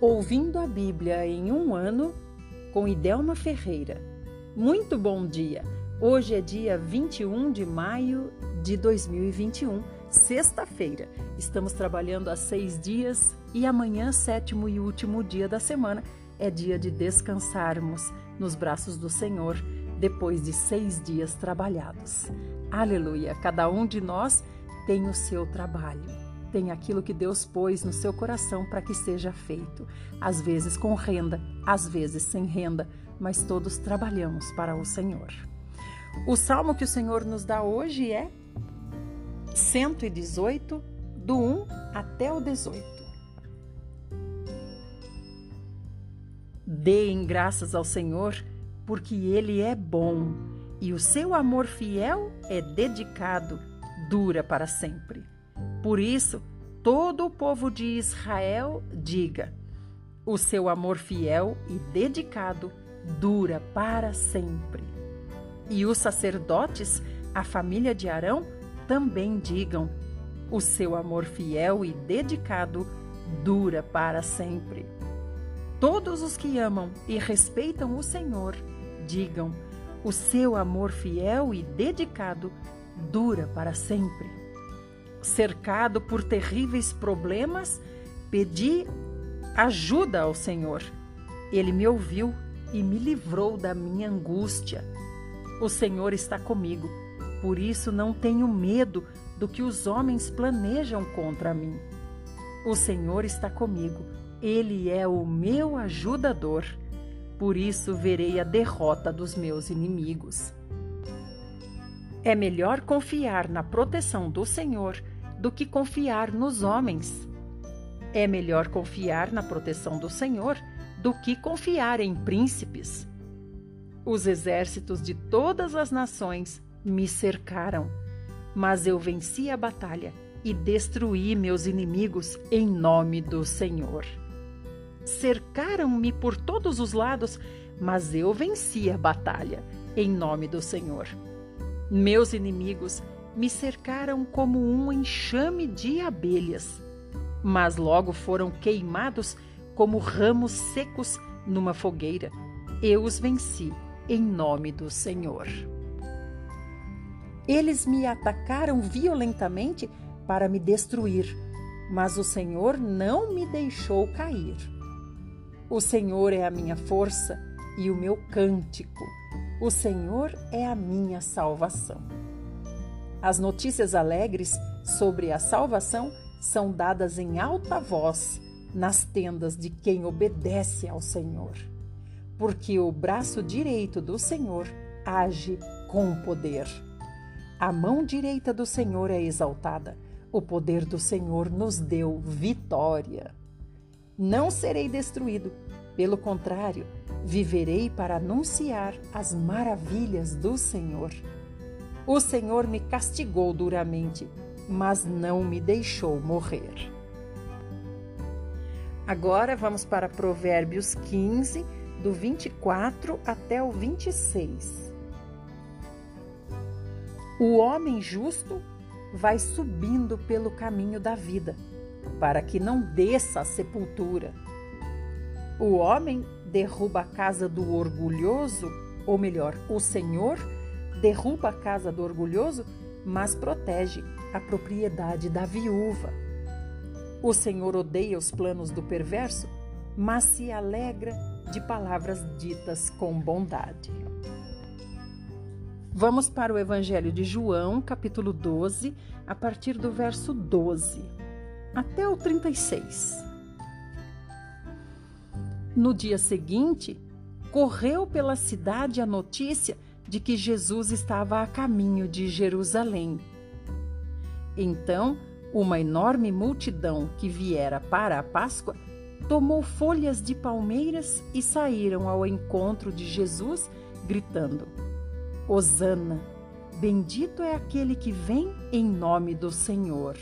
Ouvindo a Bíblia em um ano com Idelma Ferreira. Muito bom dia! Hoje é dia 21 de maio de 2021, sexta-feira. Estamos trabalhando há seis dias e amanhã, sétimo e último dia da semana, é dia de descansarmos nos braços do Senhor depois de seis dias trabalhados. Aleluia! Cada um de nós tem o seu trabalho tem aquilo que Deus pôs no seu coração para que seja feito. Às vezes com renda, às vezes sem renda, mas todos trabalhamos para o Senhor. O salmo que o Senhor nos dá hoje é 118, do 1 até o 18. Deem graças ao Senhor, porque Ele é bom e o seu amor fiel é dedicado, dura para sempre. Por isso, todo o povo de Israel diga: o seu amor fiel e dedicado dura para sempre. E os sacerdotes, a família de Arão, também digam: o seu amor fiel e dedicado dura para sempre. Todos os que amam e respeitam o Senhor, digam: o seu amor fiel e dedicado dura para sempre cercado por terríveis problemas, pedi ajuda ao Senhor. Ele me ouviu e me livrou da minha angústia. O Senhor está comigo, por isso não tenho medo do que os homens planejam contra mim. O Senhor está comigo, ele é o meu ajudador. Por isso verei a derrota dos meus inimigos. É melhor confiar na proteção do Senhor do que confiar nos homens. É melhor confiar na proteção do Senhor do que confiar em príncipes. Os exércitos de todas as nações me cercaram, mas eu venci a batalha e destruí meus inimigos em nome do Senhor. Cercaram-me por todos os lados, mas eu venci a batalha em nome do Senhor. Meus inimigos me cercaram como um enxame de abelhas, mas logo foram queimados como ramos secos numa fogueira. Eu os venci em nome do Senhor. Eles me atacaram violentamente para me destruir, mas o Senhor não me deixou cair. O Senhor é a minha força e o meu cântico. O Senhor é a minha salvação. As notícias alegres sobre a salvação são dadas em alta voz nas tendas de quem obedece ao Senhor. Porque o braço direito do Senhor age com poder. A mão direita do Senhor é exaltada, o poder do Senhor nos deu vitória. Não serei destruído, pelo contrário, viverei para anunciar as maravilhas do Senhor. O Senhor me castigou duramente, mas não me deixou morrer. Agora vamos para Provérbios 15, do 24 até o 26. O homem justo vai subindo pelo caminho da vida, para que não desça à sepultura o homem derruba a casa do orgulhoso, ou melhor, o Senhor derruba a casa do orgulhoso, mas protege a propriedade da viúva. O Senhor odeia os planos do perverso, mas se alegra de palavras ditas com bondade. Vamos para o Evangelho de João, capítulo 12, a partir do verso 12 até o 36. No dia seguinte, correu pela cidade a notícia de que Jesus estava a caminho de Jerusalém. Então, uma enorme multidão que viera para a Páscoa tomou folhas de palmeiras e saíram ao encontro de Jesus, gritando: Hosana! Bendito é aquele que vem em nome do Senhor.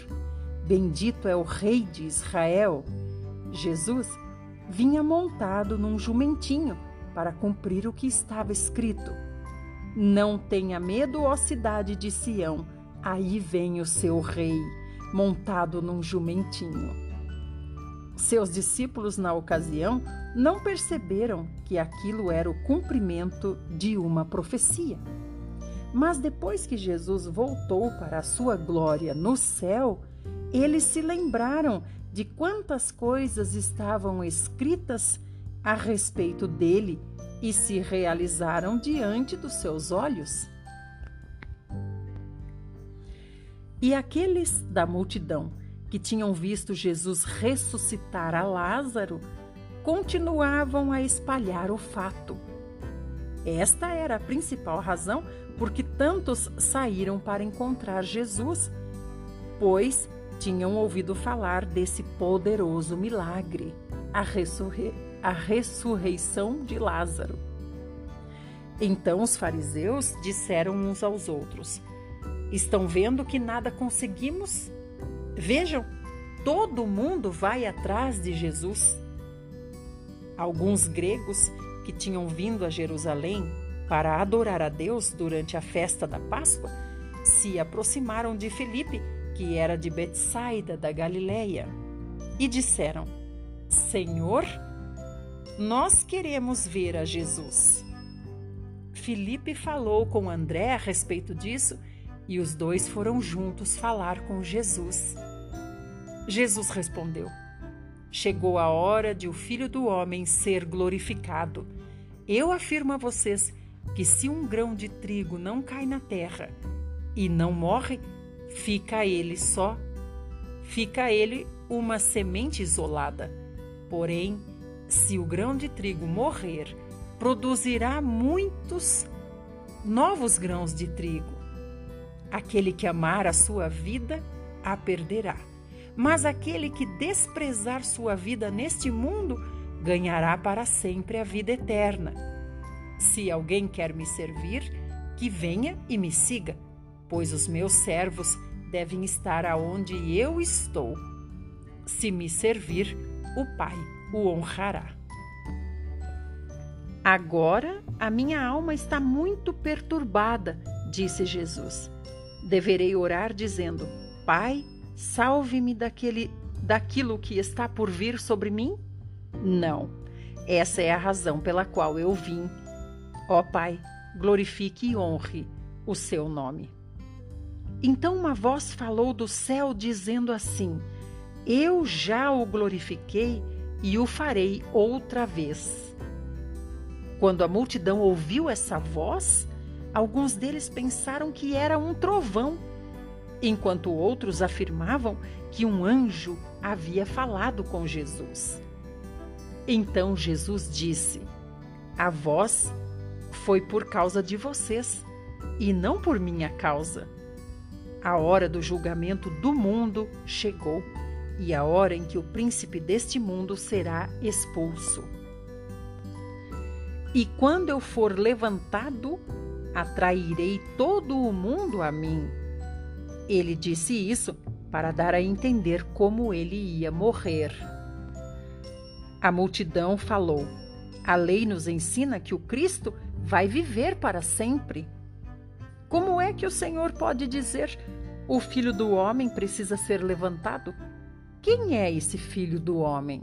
Bendito é o Rei de Israel. Jesus vinha montado num jumentinho para cumprir o que estava escrito. Não tenha medo, ó cidade de Sião, aí vem o seu rei, montado num jumentinho. Seus discípulos, na ocasião, não perceberam que aquilo era o cumprimento de uma profecia. Mas depois que Jesus voltou para a sua glória no céu, eles se lembraram de quantas coisas estavam escritas a respeito dele e se realizaram diante dos seus olhos. E aqueles da multidão que tinham visto Jesus ressuscitar a Lázaro continuavam a espalhar o fato. Esta era a principal razão por que tantos saíram para encontrar Jesus, pois tinham ouvido falar desse poderoso milagre, a, ressurrei a ressurreição de Lázaro. Então os fariseus disseram uns aos outros: Estão vendo que nada conseguimos? Vejam, todo mundo vai atrás de Jesus. Alguns gregos que tinham vindo a Jerusalém para adorar a Deus durante a festa da Páscoa se aproximaram de Felipe, que era de Betsaida da Galileia, e disseram: Senhor, nós queremos ver a Jesus. Felipe falou com André a respeito disso e os dois foram juntos falar com Jesus. Jesus respondeu: Chegou a hora de o Filho do Homem ser glorificado. Eu afirmo a vocês que se um grão de trigo não cai na terra e não morre, fica ele só, fica ele uma semente isolada. Porém, se o grão de trigo morrer, produzirá muitos novos grãos de trigo. Aquele que amar a sua vida, a perderá. Mas aquele que desprezar sua vida neste mundo, ganhará para sempre a vida eterna. Se alguém quer me servir, que venha e me siga, pois os meus servos devem estar aonde eu estou. Se me servir, o Pai o honrará. Agora a minha alma está muito perturbada, disse Jesus. Deverei orar dizendo: Pai, salve-me daquele daquilo que está por vir sobre mim? Não. Essa é a razão pela qual eu vim. Ó Pai, glorifique e honre o seu nome. Então uma voz falou do céu dizendo assim: Eu já o glorifiquei e o farei outra vez. Quando a multidão ouviu essa voz, Alguns deles pensaram que era um trovão, enquanto outros afirmavam que um anjo havia falado com Jesus. Então Jesus disse: A voz foi por causa de vocês e não por minha causa. A hora do julgamento do mundo chegou e a hora em que o príncipe deste mundo será expulso. E quando eu for levantado, atrairei todo o mundo a mim. Ele disse isso para dar a entender como ele ia morrer. A multidão falou: A lei nos ensina que o Cristo vai viver para sempre. Como é que o Senhor pode dizer: O filho do homem precisa ser levantado? Quem é esse filho do homem?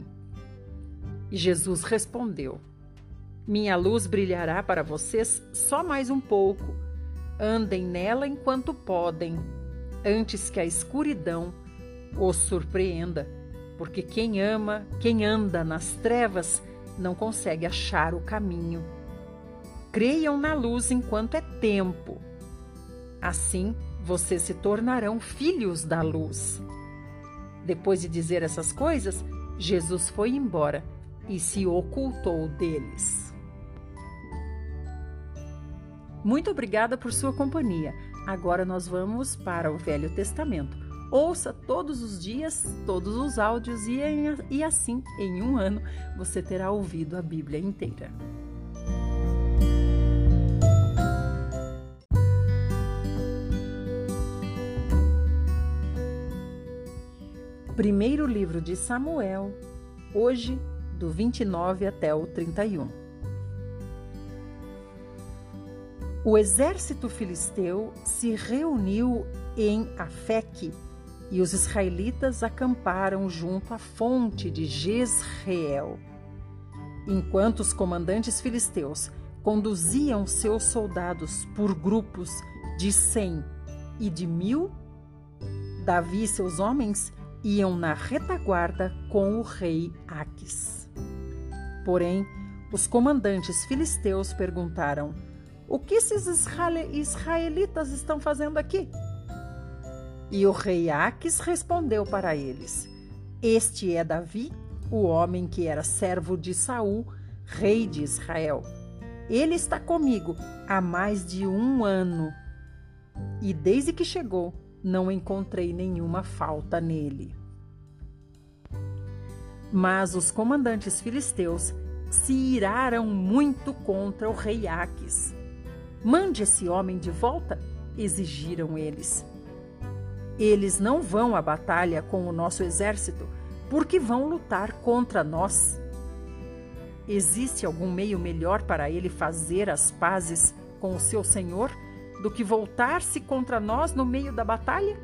E Jesus respondeu: minha luz brilhará para vocês só mais um pouco. Andem nela enquanto podem, antes que a escuridão os surpreenda, porque quem ama, quem anda nas trevas, não consegue achar o caminho. Creiam na luz enquanto é tempo. Assim, vocês se tornarão filhos da luz. Depois de dizer essas coisas, Jesus foi embora e se ocultou deles. Muito obrigada por sua companhia. Agora nós vamos para o Velho Testamento. Ouça todos os dias, todos os áudios e, em, e assim, em um ano, você terá ouvido a Bíblia inteira. Primeiro livro de Samuel, hoje, do 29 até o 31. O exército filisteu se reuniu em Afeque e os israelitas acamparam junto à fonte de Jezreel. Enquanto os comandantes filisteus conduziam seus soldados por grupos de cem e de mil, Davi e seus homens iam na retaguarda com o rei Aques. Porém, os comandantes filisteus perguntaram: O que esses israelitas estão fazendo aqui? E o rei Aques respondeu para eles: Este é Davi, o homem que era servo de Saul, rei de Israel. Ele está comigo há mais de um ano. E desde que chegou, não encontrei nenhuma falta nele. Mas os comandantes filisteus se iraram muito contra o rei Aques. Mande esse homem de volta, exigiram eles. Eles não vão à batalha com o nosso exército, porque vão lutar contra nós. Existe algum meio melhor para ele fazer as pazes com o seu senhor do que voltar-se contra nós no meio da batalha?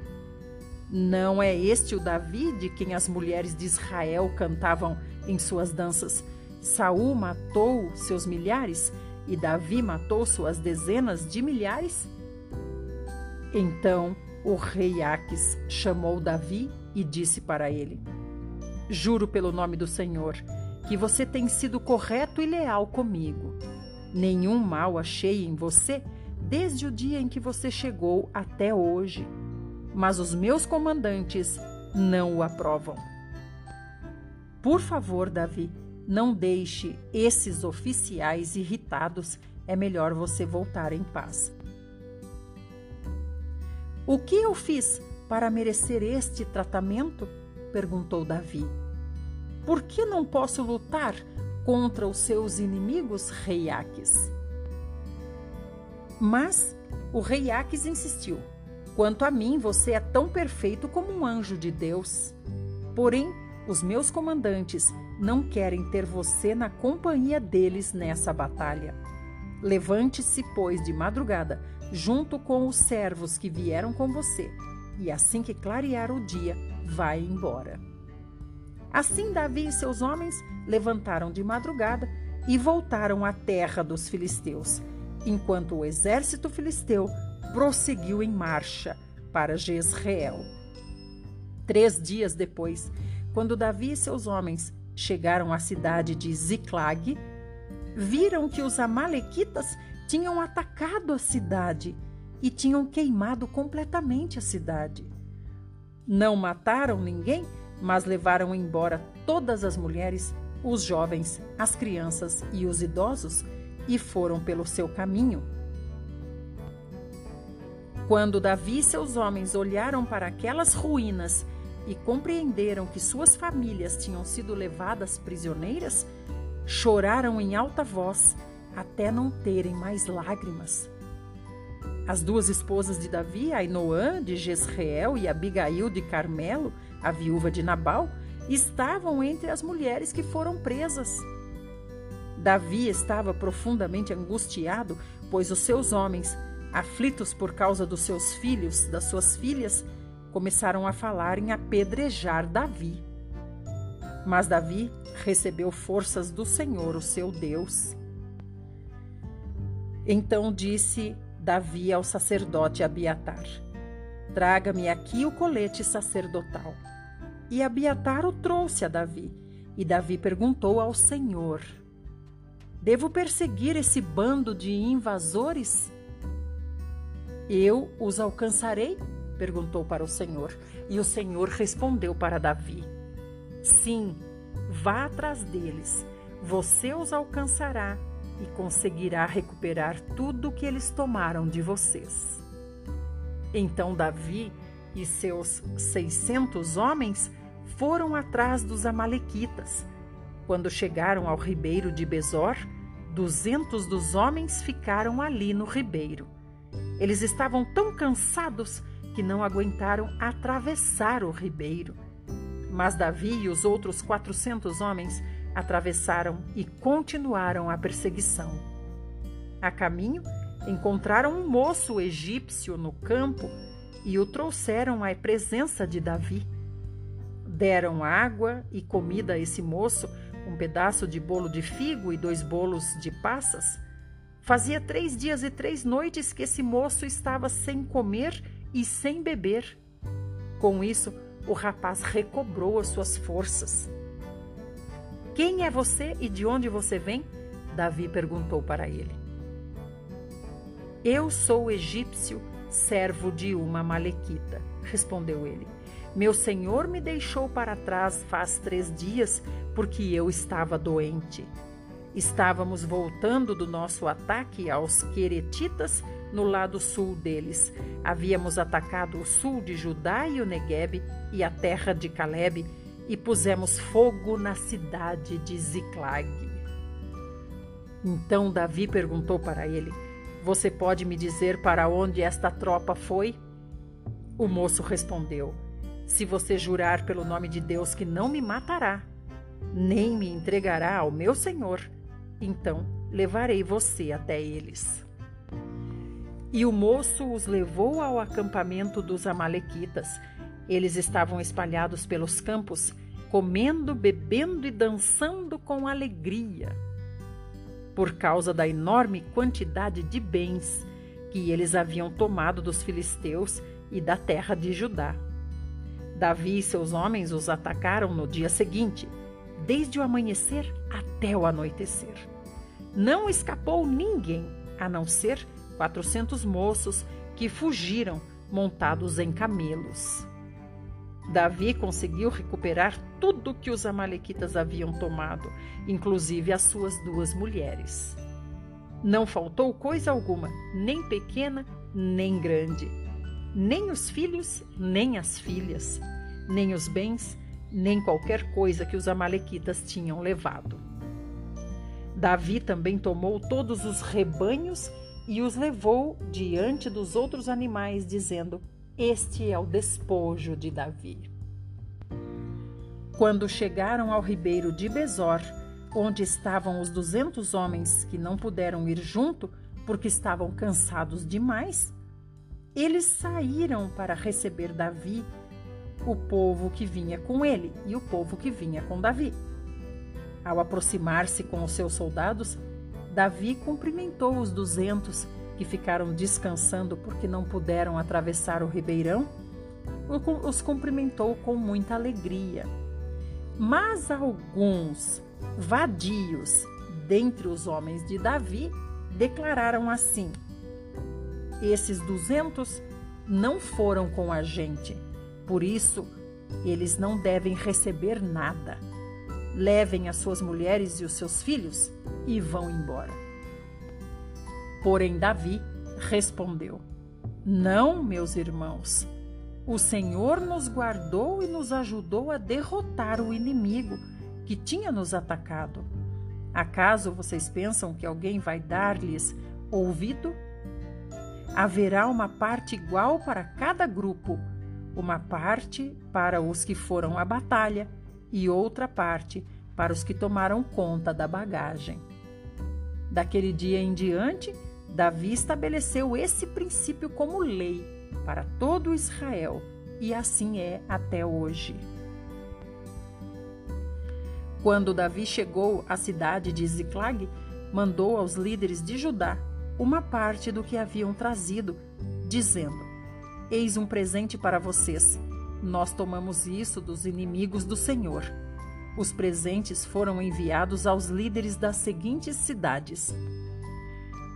Não é este o Davi de quem as mulheres de Israel cantavam em suas danças? Saul matou seus milhares e Davi matou suas dezenas de milhares? Então o rei Aques chamou Davi e disse para ele: Juro pelo nome do Senhor que você tem sido correto e leal comigo. Nenhum mal achei em você desde o dia em que você chegou até hoje. Mas os meus comandantes não o aprovam. Por favor, Davi, não deixe esses oficiais irritados. É melhor você voltar em paz. O que eu fiz para merecer este tratamento? perguntou Davi. Por que não posso lutar contra os seus inimigos, rei Aques? Mas o rei Aques insistiu: Quanto a mim, você é tão perfeito como um anjo de Deus. Porém, os meus comandantes não querem ter você na companhia deles nessa batalha. Levante-se, pois, de madrugada, junto com os servos que vieram com você, e assim que clarear o dia, vai embora. Assim Davi e seus homens levantaram de madrugada e voltaram à terra dos filisteus, enquanto o exército filisteu prosseguiu em marcha para Jezreel. Três dias depois, quando Davi e seus homens chegaram à cidade de Ziclag, viram que os amalequitas tinham atacado a cidade e tinham queimado completamente a cidade. Não mataram ninguém, mas levaram embora todas as mulheres, os jovens, as crianças e os idosos e foram pelo seu caminho. Quando Davi e seus homens olharam para aquelas ruínas e compreenderam que suas famílias tinham sido levadas prisioneiras, choraram em alta voz até não terem mais lágrimas. As duas esposas de Davi, Ainoã de Jezreel e Abigail de Carmelo, a viúva de Nabal, estavam entre as mulheres que foram presas. Davi estava profundamente angustiado, pois os seus homens, aflitos por causa dos seus filhos, das suas filhas, começaram a falar em apedrejar Davi. Mas Davi recebeu forças do Senhor, o seu Deus. Então disse Davi ao sacerdote Abiatar: Traga-me aqui o colete sacerdotal. E Abiatar o trouxe a Davi. E Davi perguntou ao Senhor: Devo perseguir esse bando de invasores? Eu os alcançarei? perguntou para o Senhor. E o Senhor respondeu para Davi: Sim, vá atrás deles. Você os alcançará e conseguirá recuperar tudo o que eles tomaram de vocês. Então Davi e seus seiscentos homens foram atrás dos Amalequitas quando chegaram ao ribeiro de Besor, duzentos dos homens ficaram ali no ribeiro. Eles estavam tão cansados que não aguentaram atravessar o ribeiro. Mas Davi e os outros quatrocentos homens atravessaram e continuaram a perseguição. A caminho, encontraram um moço egípcio no campo e o trouxeram à presença de Davi. Deram água e comida a esse moço, um pedaço de bolo de figo e dois bolos de passas. Fazia três dias e três noites que esse moço estava sem comer e sem beber. Com isso, o rapaz recobrou as suas forças. Quem é você e de onde você vem? Davi perguntou para ele. Eu sou egípcio, servo de uma malequita, respondeu ele. Meu senhor me deixou para trás faz três dias porque eu estava doente. Estávamos voltando do nosso ataque aos Queretitas no lado sul deles. Havíamos atacado o sul de Judá e o Negueb e a terra de Caleb e pusemos fogo na cidade de Ziclag. Então Davi perguntou para ele: Você pode me dizer para onde esta tropa foi? O moço respondeu: Se você jurar pelo nome de Deus que não me matará, nem me entregará ao meu senhor, então levarei você até eles. E o moço os levou ao acampamento dos Amalequitas. Eles estavam espalhados pelos campos, comendo, bebendo e dançando com alegria. Por causa da enorme quantidade de bens que eles haviam tomado dos filisteus e da terra de Judá. Davi e seus homens os atacaram no dia seguinte desde o amanhecer até o anoitecer. Não escapou ninguém, a não ser quatrocentos moços que fugiram montados em camelos. Davi conseguiu recuperar tudo que os amalequitas haviam tomado, inclusive as suas duas mulheres. Não faltou coisa alguma, nem pequena, nem grande, nem os filhos, nem as filhas, nem os bens, nem qualquer coisa que os Amalequitas tinham levado. Davi também tomou todos os rebanhos e os levou diante dos outros animais, dizendo: Este é o despojo de Davi. Quando chegaram ao ribeiro de Besor, onde estavam os duzentos homens que não puderam ir junto porque estavam cansados demais, eles saíram para receber Davi o povo que vinha com ele e o povo que vinha com Davi. Ao aproximar-se com os seus soldados, Davi cumprimentou os duzentos que ficaram descansando porque não puderam atravessar o ribeirão, os cumprimentou com muita alegria. Mas alguns vadios dentre os homens de Davi declararam assim: Esses duzentos não foram com a gente por isso, eles não devem receber nada. Levem as suas mulheres e os seus filhos e vão embora. Porém, Davi respondeu: Não, meus irmãos. O Senhor nos guardou e nos ajudou a derrotar o inimigo que tinha nos atacado. Acaso vocês pensam que alguém vai dar-lhes ouvido? Haverá uma parte igual para cada grupo uma parte para os que foram à batalha e outra parte para os que tomaram conta da bagagem. Daquele dia em diante, Davi estabeleceu esse princípio como lei para todo Israel, e assim é até hoje. Quando Davi chegou à cidade de Ziclag, mandou aos líderes de Judá uma parte do que haviam trazido, dizendo: Eis um presente para vocês. Nós tomamos isso dos inimigos do Senhor. Os presentes foram enviados aos líderes das seguintes cidades: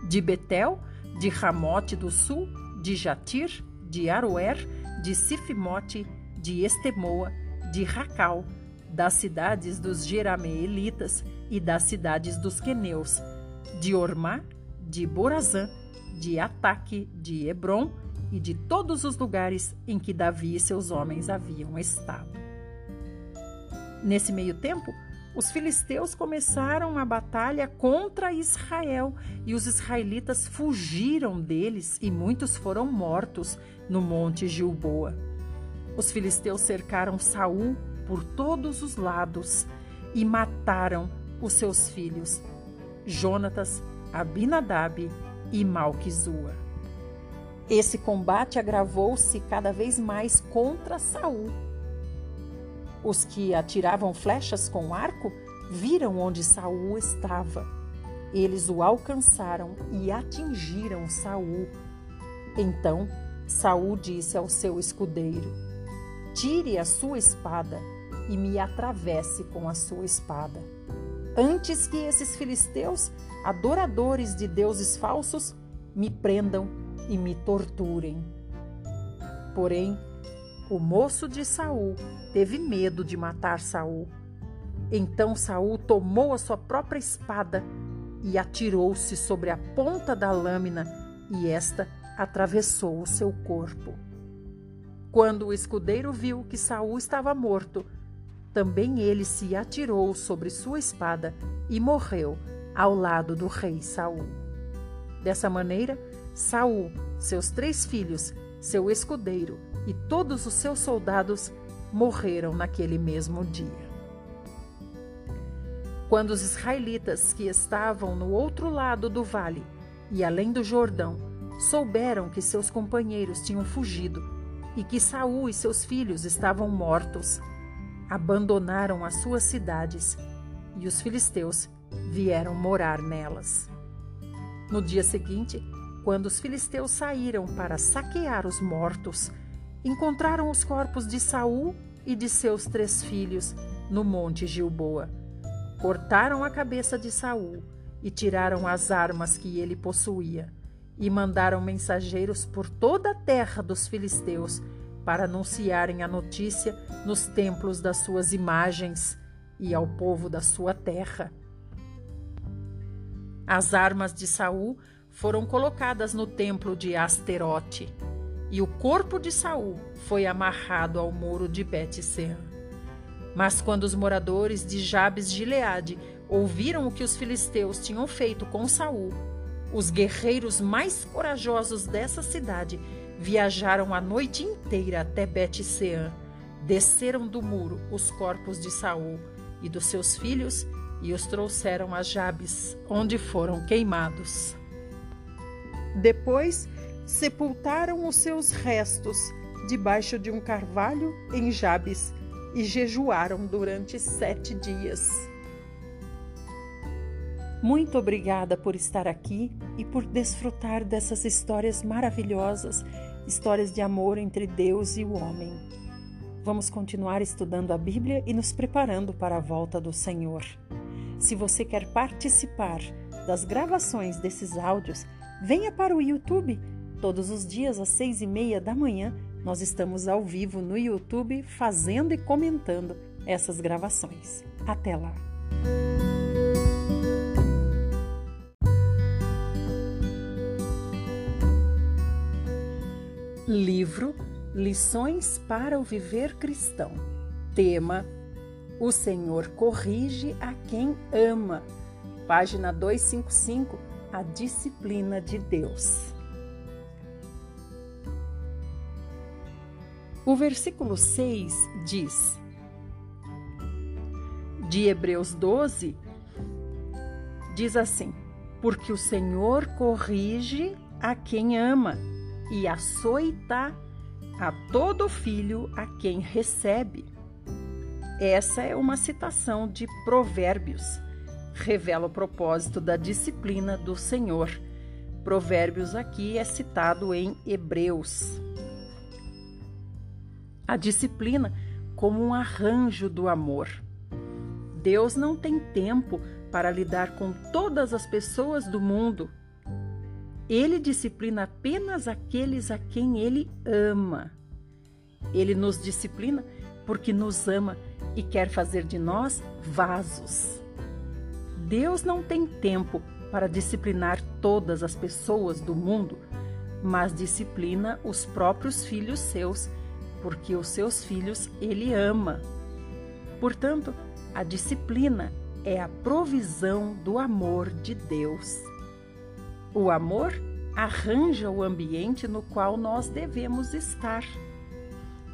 de Betel, de Ramote do Sul, de Jatir, de Aroer, de Sifimote, de Estemoa, de Racal, das cidades dos Jerameelitas e das cidades dos Queneus, de Ormá, de Borazã, de Ataque, de Hebron, e de todos os lugares em que Davi e seus homens haviam estado. Nesse meio tempo, os filisteus começaram a batalha contra Israel e os israelitas fugiram deles e muitos foram mortos no monte Gilboa. Os filisteus cercaram Saul por todos os lados e mataram os seus filhos, Jonatas, Abinadab e Malquizua. Esse combate agravou-se cada vez mais contra Saul. Os que atiravam flechas com arco viram onde Saul estava. Eles o alcançaram e atingiram Saul. Então Saul disse ao seu escudeiro: Tire a sua espada e me atravesse com a sua espada. Antes que esses filisteus, adoradores de deuses falsos, me prendam e me torturem. Porém, o moço de Saul teve medo de matar Saul. Então Saul tomou a sua própria espada e atirou-se sobre a ponta da lâmina, e esta atravessou o seu corpo. Quando o escudeiro viu que Saul estava morto, também ele se atirou sobre sua espada e morreu ao lado do rei Saul. Dessa maneira, Saul, seus três filhos, seu escudeiro e todos os seus soldados morreram naquele mesmo dia. Quando os israelitas que estavam no outro lado do vale e além do Jordão souberam que seus companheiros tinham fugido e que Saul e seus filhos estavam mortos, abandonaram as suas cidades e os filisteus vieram morar nelas. No dia seguinte, quando os filisteus saíram para saquear os mortos, encontraram os corpos de Saul e de seus três filhos no monte Gilboa. Cortaram a cabeça de Saul e tiraram as armas que ele possuía, e mandaram mensageiros por toda a terra dos filisteus para anunciarem a notícia nos templos das suas imagens e ao povo da sua terra. As armas de Saul foram colocadas no templo de Asterote, e o corpo de Saul foi amarrado ao muro de bet Mas quando os moradores de Jabes de Gileade ouviram o que os filisteus tinham feito com Saul, os guerreiros mais corajosos dessa cidade viajaram a noite inteira até bet desceram do muro os corpos de Saul e dos seus filhos e os trouxeram a Jabes, onde foram queimados. Depois sepultaram os seus restos debaixo de um carvalho em Jabes e jejuaram durante sete dias. Muito obrigada por estar aqui e por desfrutar dessas histórias maravilhosas, histórias de amor entre Deus e o homem. Vamos continuar estudando a Bíblia e nos preparando para a volta do Senhor. Se você quer participar das gravações desses áudios, Venha para o YouTube. Todos os dias às seis e meia da manhã, nós estamos ao vivo no YouTube fazendo e comentando essas gravações. Até lá! Livro Lições para o Viver Cristão. Tema: O Senhor corrige a quem ama. Página 255 a disciplina de Deus. O versículo 6 diz, de Hebreus 12, diz assim: Porque o Senhor corrige a quem ama e açoita a todo filho a quem recebe. Essa é uma citação de Provérbios revela o propósito da disciplina do Senhor. Provérbios aqui é citado em Hebreus. A disciplina como um arranjo do amor. Deus não tem tempo para lidar com todas as pessoas do mundo. Ele disciplina apenas aqueles a quem ele ama. Ele nos disciplina porque nos ama e quer fazer de nós vasos. Deus não tem tempo para disciplinar todas as pessoas do mundo, mas disciplina os próprios filhos seus, porque os seus filhos ele ama. Portanto, a disciplina é a provisão do amor de Deus. O amor arranja o ambiente no qual nós devemos estar.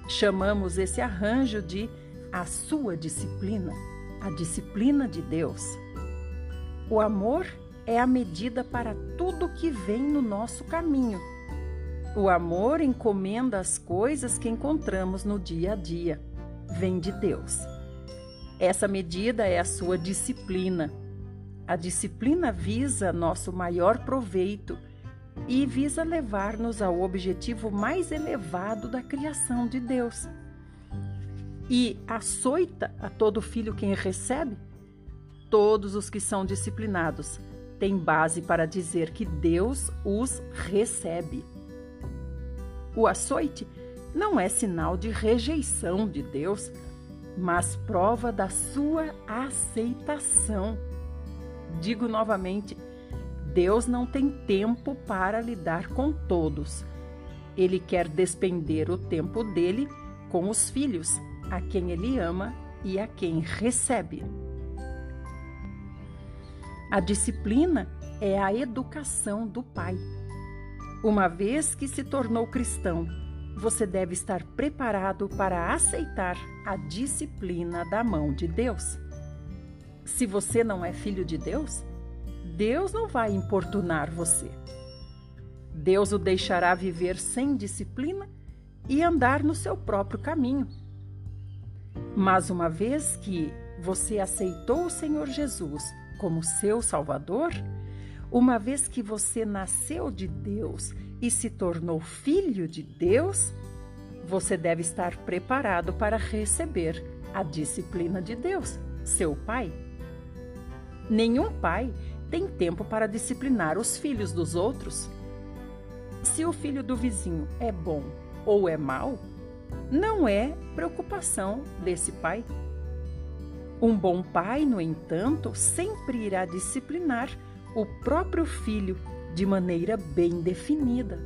Chamamos esse arranjo de a sua disciplina, a disciplina de Deus. O amor é a medida para tudo que vem no nosso caminho. O amor encomenda as coisas que encontramos no dia a dia. Vem de Deus. Essa medida é a sua disciplina. A disciplina visa nosso maior proveito e visa levar-nos ao objetivo mais elevado da criação de Deus. E açoita a todo filho quem recebe? Todos os que são disciplinados têm base para dizer que Deus os recebe. O açoite não é sinal de rejeição de Deus, mas prova da sua aceitação. Digo novamente, Deus não tem tempo para lidar com todos. Ele quer despender o tempo dele com os filhos, a quem ele ama e a quem recebe. A disciplina é a educação do pai. Uma vez que se tornou cristão, você deve estar preparado para aceitar a disciplina da mão de Deus. Se você não é filho de Deus, Deus não vai importunar você. Deus o deixará viver sem disciplina e andar no seu próprio caminho. Mas uma vez que você aceitou o Senhor Jesus como seu Salvador, uma vez que você nasceu de Deus e se tornou filho de Deus, você deve estar preparado para receber a disciplina de Deus, seu pai. Nenhum pai tem tempo para disciplinar os filhos dos outros. Se o filho do vizinho é bom ou é mau, não é preocupação desse pai. Um bom pai, no entanto, sempre irá disciplinar o próprio filho de maneira bem definida.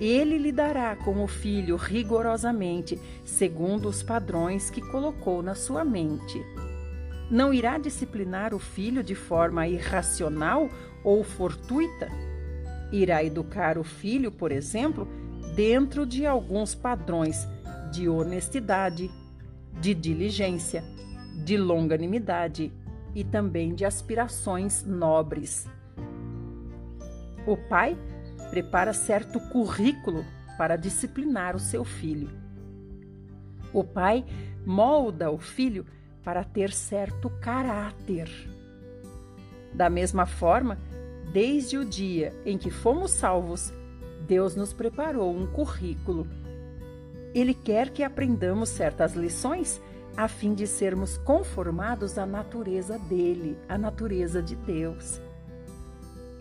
Ele lidará com o filho rigorosamente, segundo os padrões que colocou na sua mente. Não irá disciplinar o filho de forma irracional ou fortuita. Irá educar o filho, por exemplo, dentro de alguns padrões de honestidade, de diligência, de longanimidade e também de aspirações nobres. O pai prepara certo currículo para disciplinar o seu filho. O pai molda o filho para ter certo caráter. Da mesma forma, desde o dia em que fomos salvos, Deus nos preparou um currículo. Ele quer que aprendamos certas lições a fim de sermos conformados à natureza dele, à natureza de Deus.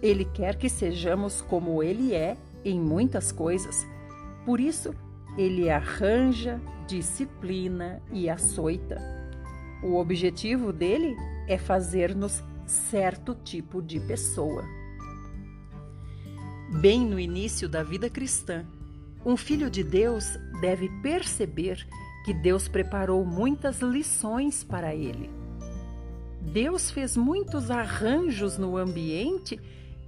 Ele quer que sejamos como ele é em muitas coisas. Por isso, ele arranja, disciplina e açoita. O objetivo dele é fazer-nos certo tipo de pessoa. Bem no início da vida cristã, um filho de Deus deve perceber que Deus preparou muitas lições para ele. Deus fez muitos arranjos no ambiente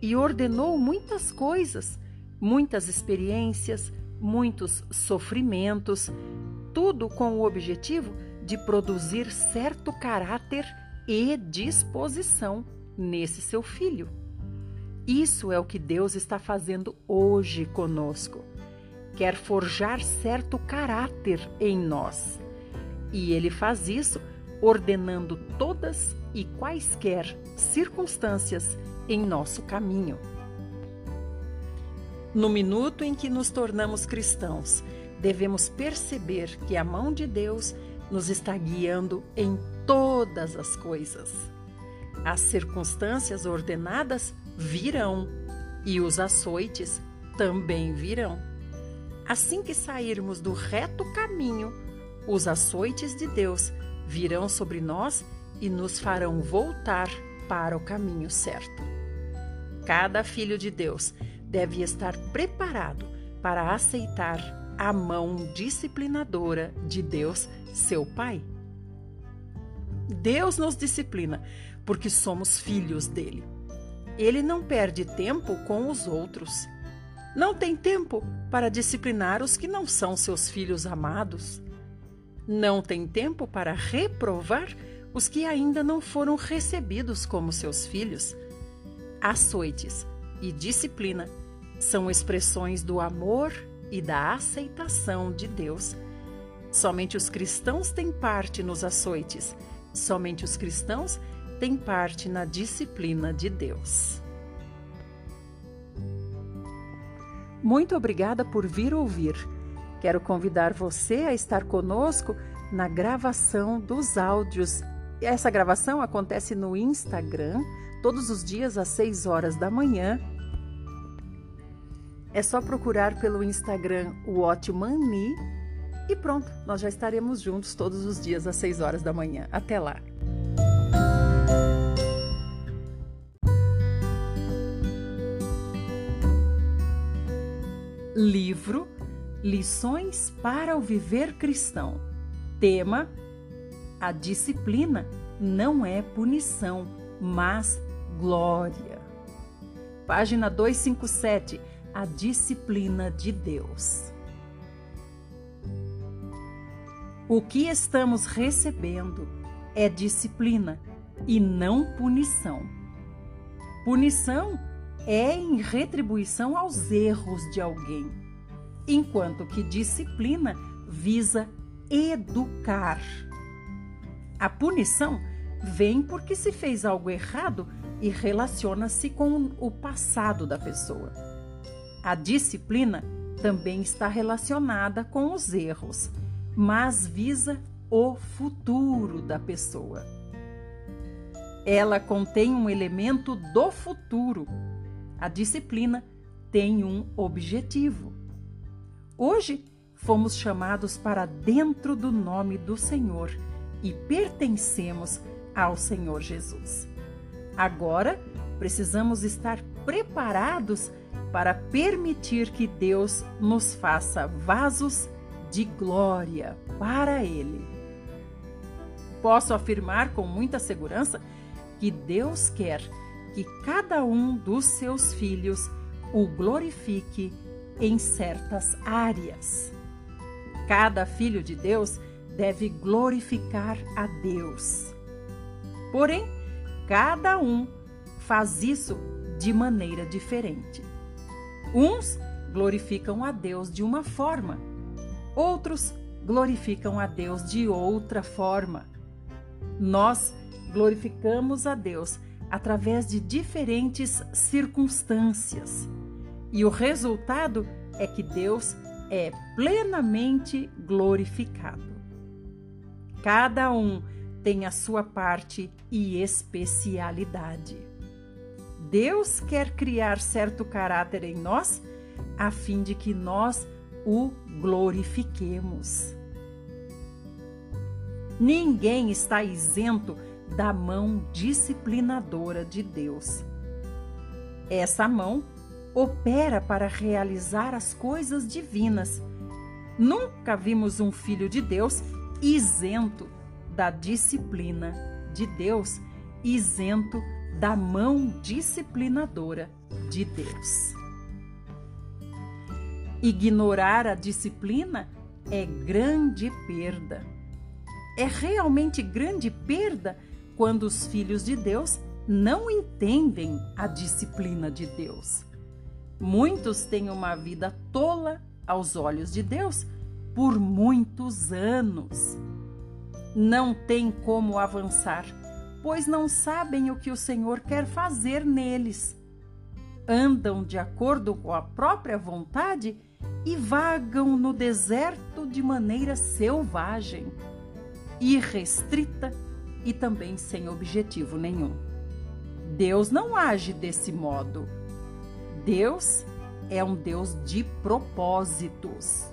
e ordenou muitas coisas, muitas experiências, muitos sofrimentos, tudo com o objetivo de produzir certo caráter e disposição nesse seu filho. Isso é o que Deus está fazendo hoje conosco quer forjar certo caráter em nós. E ele faz isso ordenando todas e quaisquer circunstâncias em nosso caminho. No minuto em que nos tornamos cristãos, devemos perceber que a mão de Deus nos está guiando em todas as coisas. As circunstâncias ordenadas virão e os açoites também virão. Assim que sairmos do reto caminho, os açoites de Deus virão sobre nós e nos farão voltar para o caminho certo. Cada filho de Deus deve estar preparado para aceitar a mão disciplinadora de Deus, seu Pai. Deus nos disciplina porque somos filhos dele. Ele não perde tempo com os outros. Não tem tempo para disciplinar os que não são seus filhos amados. Não tem tempo para reprovar os que ainda não foram recebidos como seus filhos. Açoites e disciplina são expressões do amor e da aceitação de Deus. Somente os cristãos têm parte nos açoites, somente os cristãos têm parte na disciplina de Deus. Muito obrigada por vir ouvir. Quero convidar você a estar conosco na gravação dos áudios. Essa gravação acontece no Instagram, todos os dias às 6 horas da manhã. É só procurar pelo Instagram Watchmani e pronto, nós já estaremos juntos todos os dias às 6 horas da manhã. Até lá! Livro Lições para o Viver Cristão. Tema: A disciplina não é punição, mas glória. Página 257. A disciplina de Deus. O que estamos recebendo é disciplina e não punição. Punição é em retribuição aos erros de alguém, enquanto que disciplina visa educar. A punição vem porque se fez algo errado e relaciona-se com o passado da pessoa. A disciplina também está relacionada com os erros, mas visa o futuro da pessoa. Ela contém um elemento do futuro a disciplina tem um objetivo. Hoje fomos chamados para dentro do nome do Senhor e pertencemos ao Senhor Jesus. Agora precisamos estar preparados para permitir que Deus nos faça vasos de glória para Ele. Posso afirmar com muita segurança que Deus quer que cada um dos seus filhos o glorifique em certas áreas. Cada filho de Deus deve glorificar a Deus. Porém, cada um faz isso de maneira diferente. Uns glorificam a Deus de uma forma, outros glorificam a Deus de outra forma. Nós glorificamos a Deus através de diferentes circunstâncias. E o resultado é que Deus é plenamente glorificado. Cada um tem a sua parte e especialidade. Deus quer criar certo caráter em nós a fim de que nós o glorifiquemos. Ninguém está isento da mão disciplinadora de Deus. Essa mão opera para realizar as coisas divinas. Nunca vimos um filho de Deus isento da disciplina de Deus, isento da mão disciplinadora de Deus. Ignorar a disciplina é grande perda. É realmente grande perda quando os filhos de Deus não entendem a disciplina de Deus. Muitos têm uma vida tola aos olhos de Deus por muitos anos. Não têm como avançar, pois não sabem o que o Senhor quer fazer neles. Andam de acordo com a própria vontade e vagam no deserto de maneira selvagem, irrestrita e também sem objetivo nenhum. Deus não age desse modo. Deus é um Deus de propósitos.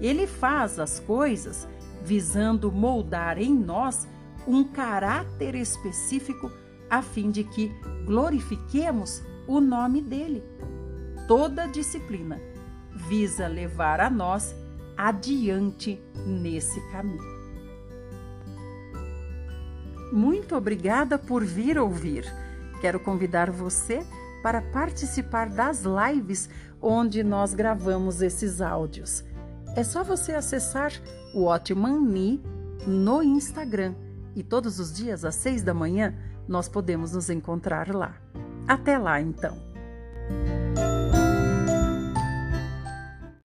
Ele faz as coisas visando moldar em nós um caráter específico a fim de que glorifiquemos o nome dele. Toda disciplina visa levar a nós adiante nesse caminho. Muito obrigada por vir ouvir. Quero convidar você para participar das lives onde nós gravamos esses áudios. É só você acessar o Otmani no Instagram e todos os dias às seis da manhã nós podemos nos encontrar lá. Até lá então!